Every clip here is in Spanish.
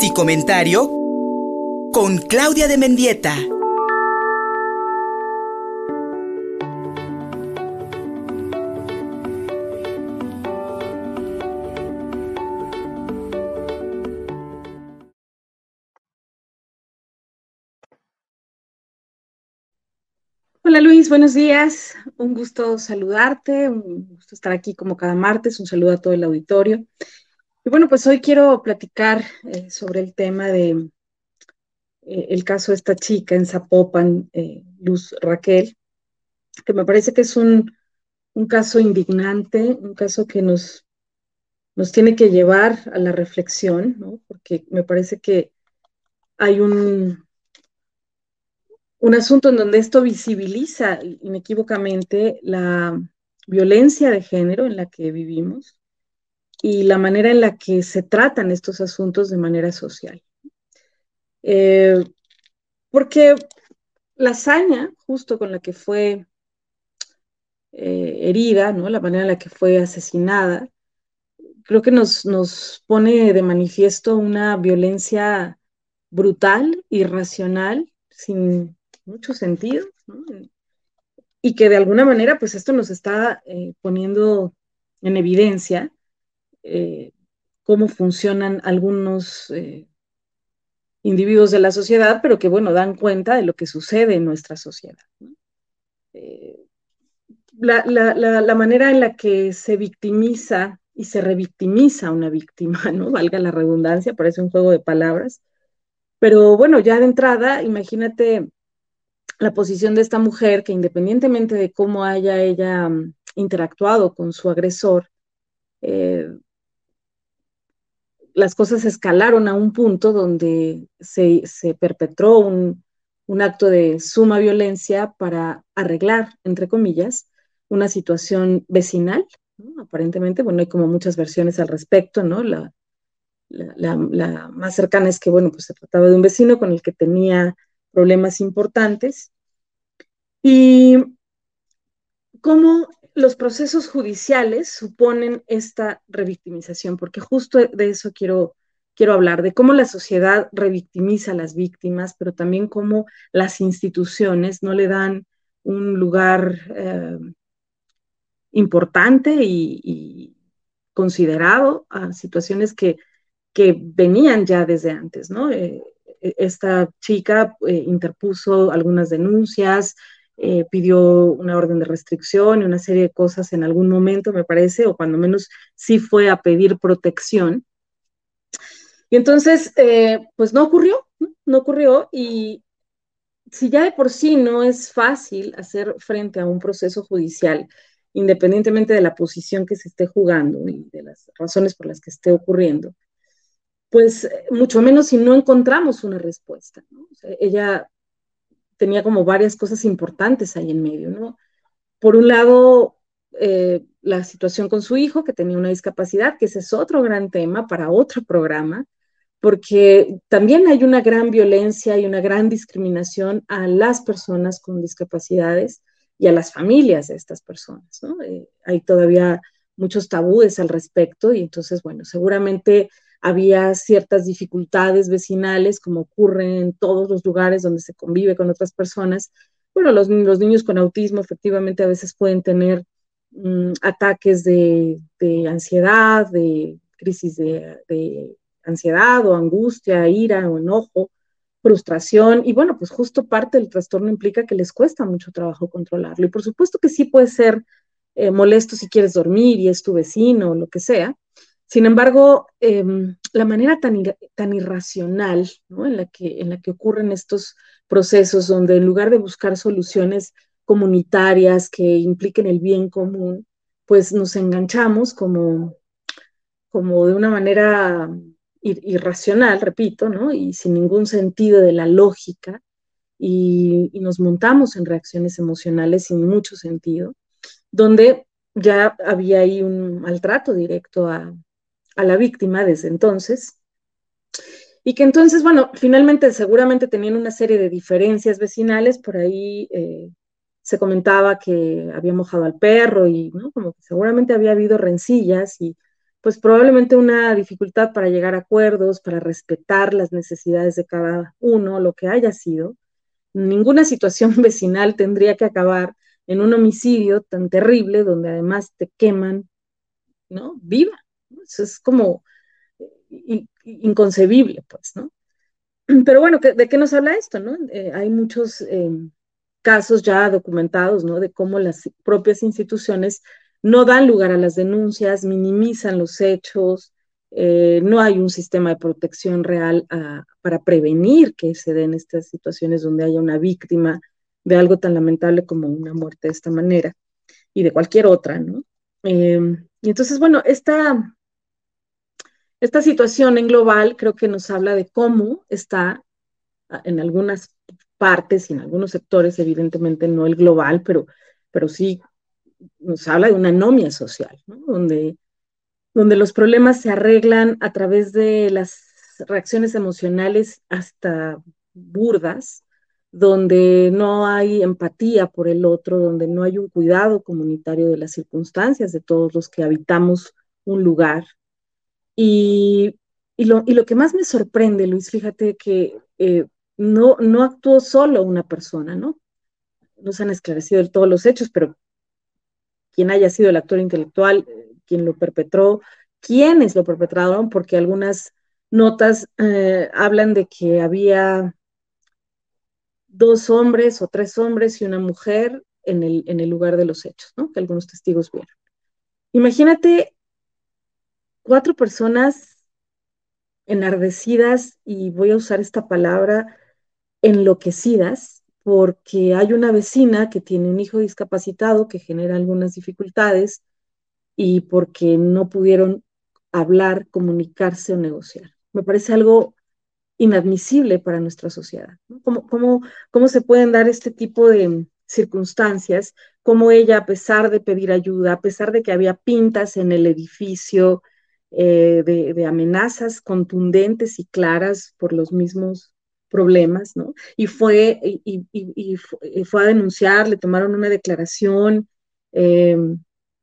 Si comentario con Claudia de Mendieta. Hola Luis, buenos días. Un gusto saludarte, un gusto estar aquí como cada martes. Un saludo a todo el auditorio. Y bueno, pues hoy quiero platicar eh, sobre el tema de eh, el caso de esta chica en Zapopan, eh, Luz Raquel, que me parece que es un, un caso indignante, un caso que nos, nos tiene que llevar a la reflexión, ¿no? porque me parece que hay un, un asunto en donde esto visibiliza inequívocamente la violencia de género en la que vivimos y la manera en la que se tratan estos asuntos de manera social. Eh, porque la hazaña, justo con la que fue eh, herida, ¿no? la manera en la que fue asesinada, creo que nos, nos pone de manifiesto una violencia brutal, irracional, sin mucho sentido, y que de alguna manera, pues esto nos está eh, poniendo en evidencia eh, cómo funcionan algunos eh, individuos de la sociedad, pero que, bueno, dan cuenta de lo que sucede en nuestra sociedad. La, la, manera en la que se victimiza y se revictimiza una víctima, ¿no? Valga la redundancia, parece un juego de palabras. Pero bueno, ya de entrada, imagínate la posición de esta mujer que independientemente de cómo haya ella mm, interactuado con su agresor, eh, las cosas escalaron a un punto donde se, perpetró un, acto de suma violencia para arreglar, entre comillas, una situación vecinal. Aparentemente, bueno, hay como muchas versiones al respecto, ¿no? La, la, más cercana es que, bueno, pues se trataba de un vecino con el que tenía problemas importantes. Y cómo los procesos judiciales suponen esta revictimización, porque justo de eso quiero, quiero hablar, de cómo la sociedad revictimiza a las víctimas, pero también cómo las instituciones no le dan un lugar eh, importante y, considerado a situaciones que, que, venían ya desde antes, ¿no? Eh, esta chica eh, interpuso algunas denuncias, eh, pidió una orden de restricción y una serie de cosas en algún momento, me parece, o cuando menos sí fue a pedir protección. Y entonces, eh, pues no ocurrió, ¿no? ocurrió y si ya de por sí no es fácil hacer frente a un proceso judicial, independientemente de la posición que se esté jugando y de las razones por las que esté ocurriendo, pues mucho menos si no encontramos una respuesta. ella tenía como varias cosas importantes ahí en medio, ¿no? Por un lado, eh, la situación con su hijo, que tenía una discapacidad, que ese es otro gran tema para otro programa, porque también hay una gran violencia y una gran discriminación a las personas con discapacidades y a las familias de estas personas, ¿no? Eh, hay todavía muchos tabúes al respecto y entonces, bueno, seguramente había ciertas dificultades vecinales, como ocurre en todos los lugares donde se convive con otras personas. Bueno, los, los niños con autismo efectivamente a veces pueden tener mm, ataques de, ansiedad, de crisis de, de, ansiedad o angustia, ira o enojo, frustración. Y bueno, pues justo parte del trastorno implica que les cuesta mucho trabajo controlarlo. Y por supuesto que sí puede ser eh, molesto si quieres dormir y es tu vecino o lo que sea, sin embargo, em, la manera tan, irracional en, la que, en la que ocurren estos procesos, donde en lugar de buscar soluciones comunitarias que impliquen el bien común, pues nos enganchamos como, como de una manera irracional, repito, ¿no? y sin ningún sentido de la lógica, y, y nos montamos en reacciones emocionales sin mucho sentido, donde ya había ahí un maltrato directo a, a la víctima desde entonces. Y que entonces, bueno, finalmente seguramente tenían una serie de diferencias vecinales, por ahí eh, se comentaba que había mojado al perro y, ¿no? Como que seguramente había habido rencillas y pues probablemente una dificultad para llegar a acuerdos, para respetar las necesidades de cada uno, lo que haya sido. Ninguna situación vecinal tendría que acabar en un homicidio tan terrible donde además te queman, ¿no? Viva. Es como inconcebible, pues, ¿no? Pero bueno, ¿de qué nos habla esto, no? Eh, hay muchos eh, casos ya documentados, ¿no? De cómo las propias instituciones no dan lugar a las denuncias, minimizan los hechos, eh, no hay un sistema de protección real ah, para prevenir que se den estas situaciones donde haya una víctima de algo tan lamentable como una muerte de esta manera y de cualquier otra, ¿no? Em, y entonces, bueno, esta, esta situación en global creo que nos habla de cómo está ah, en algunas partes y en algunos sectores, evidentemente no el global, pero, pero sí nos habla de una anomia social, donde, donde los problemas se arreglan a través de las reacciones emocionales hasta burdas, donde no hay empatía por el otro, donde no hay un cuidado comunitario de las circunstancias de todos los que habitamos un lugar. Y, lo, que más me sorprende, Luis, fíjate que eh, no, no actuó solo una persona, ¿no? No se han esclarecido todos los hechos, pero quien haya sido el actor intelectual, quien lo perpetró, quiénes lo perpetraron, porque algunas notas eh, hablan de que había dos hombres o tres hombres y una mujer en el, en el lugar de los hechos, ¿no? que algunos testigos vieron. Imagínate cuatro personas enardecidas, y voy a usar esta palabra, enloquecidas, porque hay una vecina que tiene un hijo discapacitado que genera algunas dificultades y porque no pudieron hablar, comunicarse o negociar. Me parece algo inadmisible para nuestra sociedad. ¿Cómo, cómo, se pueden dar este tipo de circunstancias? Cómo ella, a pesar de pedir ayuda, a pesar de que había pintas en el edificio, eh, de, amenazas contundentes y claras por los mismos problemas, ¿no? Y fue, y, fue a denunciar, le tomaron una declaración eh,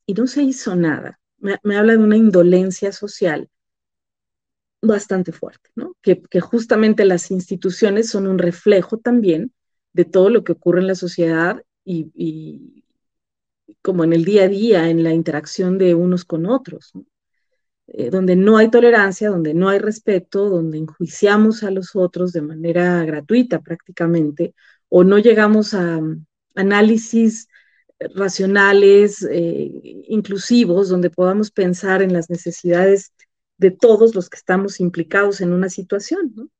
y no se hizo nada. Me, habla de una indolencia social bastante fuerte, ¿no? Que, que, justamente las instituciones son un reflejo también de todo lo que ocurre en la sociedad y, y como en el día a día, en la interacción de unos con otros. ¿no? Eh, donde no hay tolerancia, donde no hay respeto, donde enjuiciamos a los otros de manera gratuita prácticamente, o no llegamos a mm, análisis racionales, eh, inclusivos, donde podamos pensar en las necesidades de todos los que estamos implicados en una situación.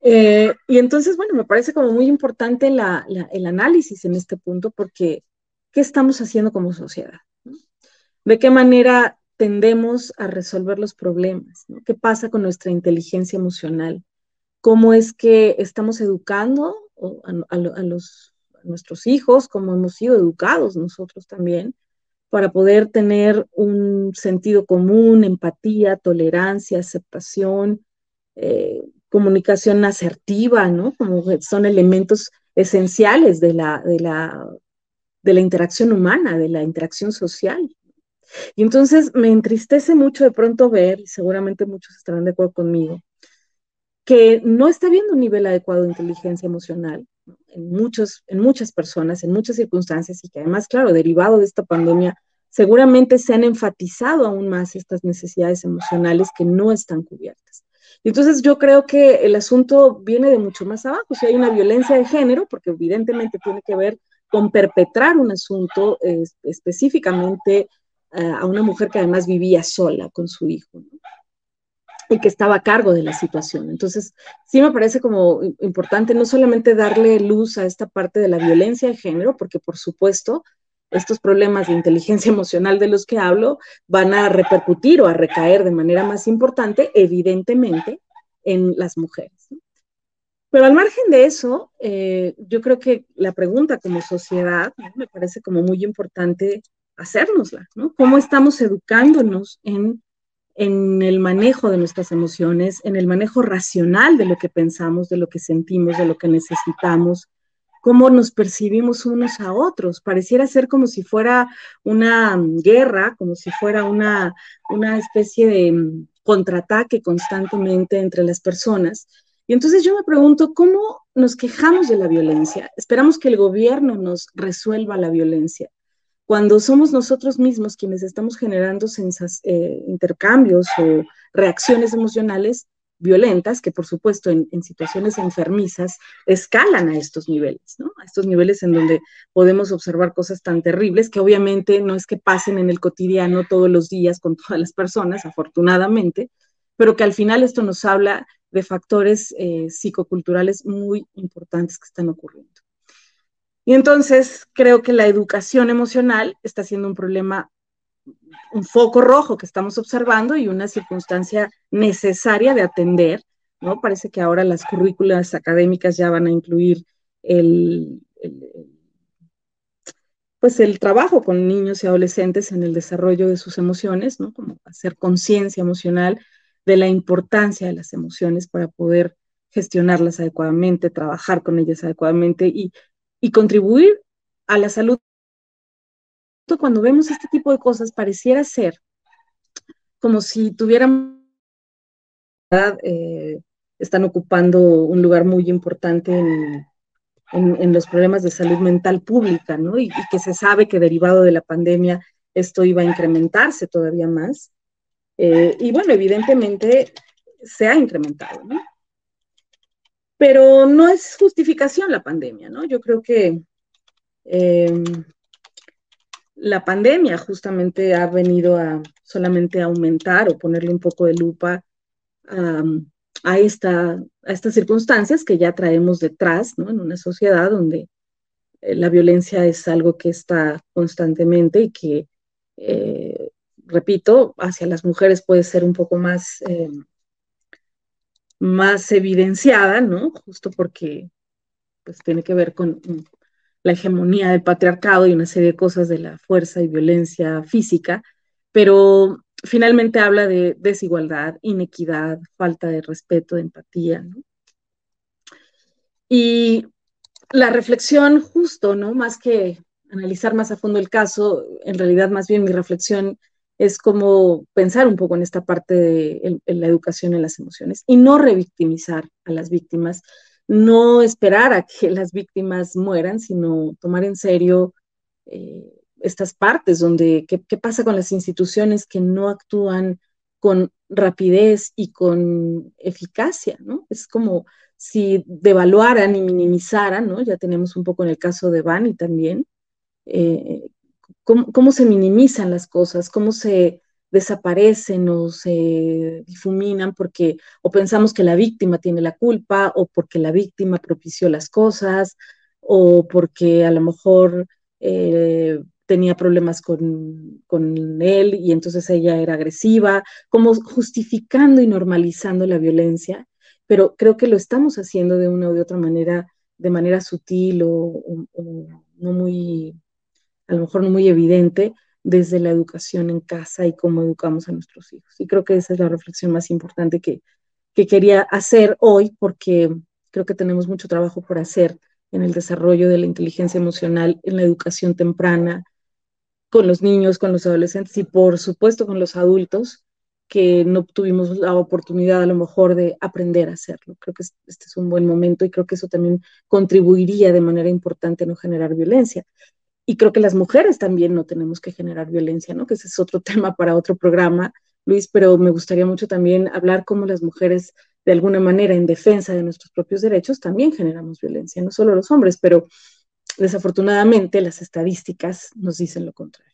Eh, y entonces, bueno, me parece como muy importante el análisis en este punto porque ¿qué estamos haciendo como sociedad? ¿De qué manera tendemos a resolver los problemas? ¿Qué pasa con nuestra inteligencia emocional? ¿Cómo es que estamos educando a, los, nuestros hijos, cómo hemos sido educados nosotros también, para poder tener un sentido común, empatía, tolerancia, aceptación, eh, comunicación asertiva, ¿no? Como son elementos esenciales de la interacción humana, de la interacción social. Y entonces me entristece mucho de pronto ver, y seguramente muchos estarán de acuerdo conmigo, que no está habiendo un nivel adecuado de inteligencia emocional en, muchos, en muchas personas, en muchas circunstancias, y que además, claro, derivado de esta pandemia, seguramente se han enfatizado aún más estas necesidades emocionales que no están cubiertas. Entonces yo creo que el asunto viene de mucho más abajo. Si hay una violencia de género, porque evidentemente tiene que ver con perpetrar un asunto específicamente a una mujer que además vivía sola con su hijo y que estaba a cargo de la situación. Entonces, sí me parece como importante no solamente darle luz a esta parte de la violencia de género, porque por supuesto estos problemas de inteligencia emocional de los que hablo van a repercutir o a recaer de manera más importante, evidentemente, en las mujeres. Pero al margen de eso, eh, yo creo que la pregunta como sociedad me parece como muy importante hacérnosla, ¿no? ¿Cómo estamos educándonos en, en el manejo de nuestras emociones, en el manejo racional de lo que pensamos, de lo que sentimos, de lo que necesitamos, cómo nos percibimos unos a otros. Pareciera ser como si fuera una guerra, como si fuera una, una especie de mm, contraataque constantemente entre las personas. Y entonces yo me pregunto, ¿cómo nos quejamos de la violencia? Esperamos que el gobierno nos resuelva la violencia. Cuando somos nosotros mismos quienes estamos generando eh, intercambios o reacciones emocionales violentas, que por supuesto en, situaciones enfermizas escalan a estos niveles. A estos niveles en donde podemos observar cosas tan terribles que obviamente no es que pasen en el cotidiano todos los días con todas las personas, afortunadamente, pero que al final esto nos habla de factores eh, psicoculturales muy importantes que están ocurriendo. Y entonces creo que la educación emocional está siendo un problema, un foco rojo que estamos observando y una circunstancia necesaria de atender, ¿no? Parece que ahora las currículas académicas ya van a incluir el, pues el trabajo con niños y adolescentes en el desarrollo de sus emociones, ¿no? Como hacer conciencia emocional de la importancia de las emociones para poder gestionarlas adecuadamente, trabajar con ellas adecuadamente y, contribuir a la salud. Cuando vemos este tipo de cosas, pareciera ser como si tuvieran, eh, están ocupando un lugar muy importante en, los problemas de salud mental pública, ¿no? y, que se sabe que derivado de la pandemia esto iba a incrementarse todavía más. Eh, y bueno, evidentemente se ha incrementado, ¿no? Pero no es justificación la pandemia, ¿no? Yo creo que em, la pandemia justamente ha venido a solamente aumentar o ponerle un poco de lupa a, esta, a estas circunstancias que ya traemos detrás, ¿no? En una sociedad donde eh, la violencia es algo que está constantemente y que eh, repito, hacia las mujeres puede ser un poco más, eh, más evidenciada, ¿no? Justo porque pues, tiene que ver con la hegemonía del patriarcado y una serie de cosas de la fuerza y violencia física, pero finalmente habla de desigualdad, inequidad, falta de respeto, de empatía, ¿no? Y la reflexión justo, ¿no? Más que analizar más a fondo el caso, en realidad más bien mi reflexión es como pensar un poco en esta parte de la educación en las emociones y no revictimizar a las víctimas, no esperar a que las víctimas mueran, sino tomar en serio eh, estas partes donde, ¿qué, pasa con las instituciones que no actúan con rapidez y con eficacia? ¿no? Es como si devaluaran y minimizaran, ¿no? Ya tenemos un poco en el caso de Bani también, eh, cómo, se minimizan las cosas, cómo se desaparecen o se difuminan porque o pensamos que la víctima tiene la culpa o porque la víctima propició las cosas o porque a lo mejor eh, tenía problemas con, con, él y entonces ella era agresiva, como justificando y normalizando la violencia, pero creo que lo estamos haciendo de una u otra manera, de manera sutil o no muy a lo mejor no muy evidente desde la educación en casa y cómo educamos a nuestros hijos. Y creo que esa es la reflexión más importante que, quería hacer hoy, porque creo que tenemos mucho trabajo por hacer en el desarrollo de la inteligencia emocional, en la educación temprana, con los niños, con los adolescentes y por supuesto con los adultos que no tuvimos la oportunidad a lo mejor de aprender a hacerlo. Creo que este es un buen momento y creo que eso también contribuiría de manera importante a no generar violencia y creo que las mujeres también no tenemos que generar violencia, ¿no? Que ese es otro tema para otro programa, Luis, pero me gustaría mucho también hablar cómo las mujeres, de alguna manera, en defensa de nuestros propios derechos, también generamos violencia, no solo los hombres, pero desafortunadamente las estadísticas nos dicen lo contrario.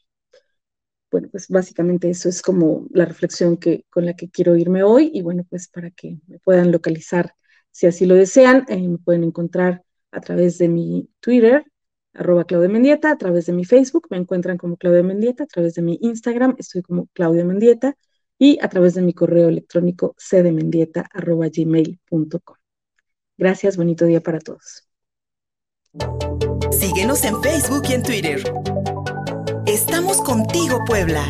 Bueno, pues básicamente eso es como la reflexión que, con la que quiero irme hoy y bueno, pues para que me puedan localizar si así lo desean, eh, me pueden encontrar a través de mi Twitter, arroba Claudia Mendieta, a través de mi Facebook me encuentran como Claudia Mendieta, a través de mi Instagram estoy como Claudia Mendieta y a través de mi correo electrónico cdmendieta arroba gmail.com. Gracias, bonito día para todos. Síguenos en Facebook y en Twitter. Estamos contigo, Puebla.